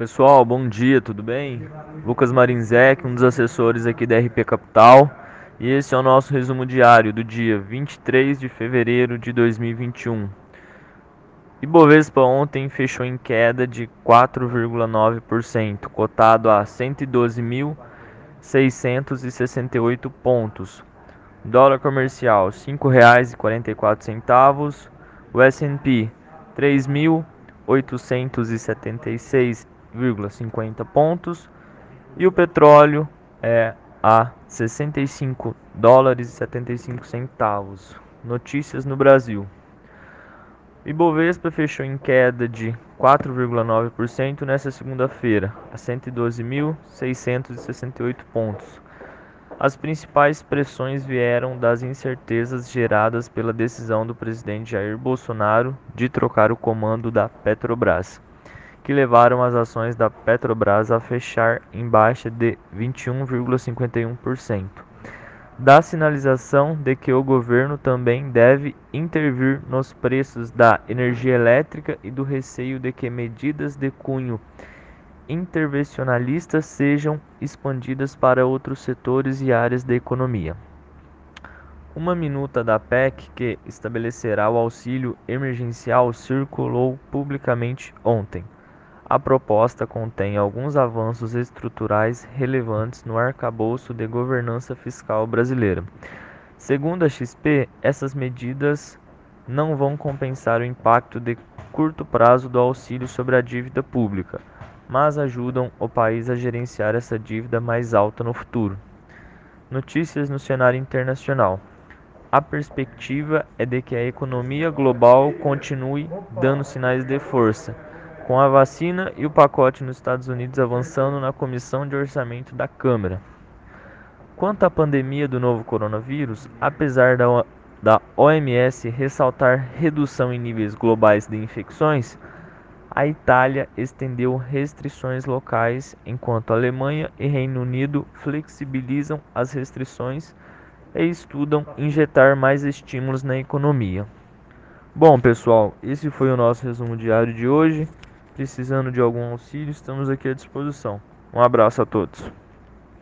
Pessoal, bom dia, tudo bem? Lucas Marinzec, um dos assessores aqui da RP Capital, e esse é o nosso resumo diário do dia 23 de fevereiro de 2021. Ibovespa ontem fechou em queda de 4,9%, cotado a 112.668 pontos. Dólar comercial R$ 5,44, o S&P 3.876 0,50 pontos e o petróleo é a 65 dólares e 75 centavos. Notícias no Brasil. Ibovespa fechou em queda de 4,9% nesta segunda-feira, a 112.668 pontos. As principais pressões vieram das incertezas geradas pela decisão do presidente Jair Bolsonaro de trocar o comando da Petrobras que levaram as ações da Petrobras a fechar em baixa de 21,51%. Da sinalização de que o governo também deve intervir nos preços da energia elétrica e do receio de que medidas de cunho intervencionalistas sejam expandidas para outros setores e áreas da economia. Uma minuta da PEC que estabelecerá o auxílio emergencial circulou publicamente ontem. A proposta contém alguns avanços estruturais relevantes no arcabouço de governança fiscal brasileira. Segundo a XP, essas medidas não vão compensar o impacto de curto prazo do auxílio sobre a dívida pública, mas ajudam o país a gerenciar essa dívida mais alta no futuro. Notícias no cenário internacional. A perspectiva é de que a economia global continue dando sinais de força com a vacina e o pacote nos Estados Unidos avançando na Comissão de Orçamento da Câmara. Quanto à pandemia do novo coronavírus, apesar da, da OMS ressaltar redução em níveis globais de infecções, a Itália estendeu restrições locais, enquanto Alemanha e Reino Unido flexibilizam as restrições e estudam injetar mais estímulos na economia. Bom, pessoal, esse foi o nosso resumo diário de hoje. Precisando de algum auxílio, estamos aqui à disposição. Um abraço a todos.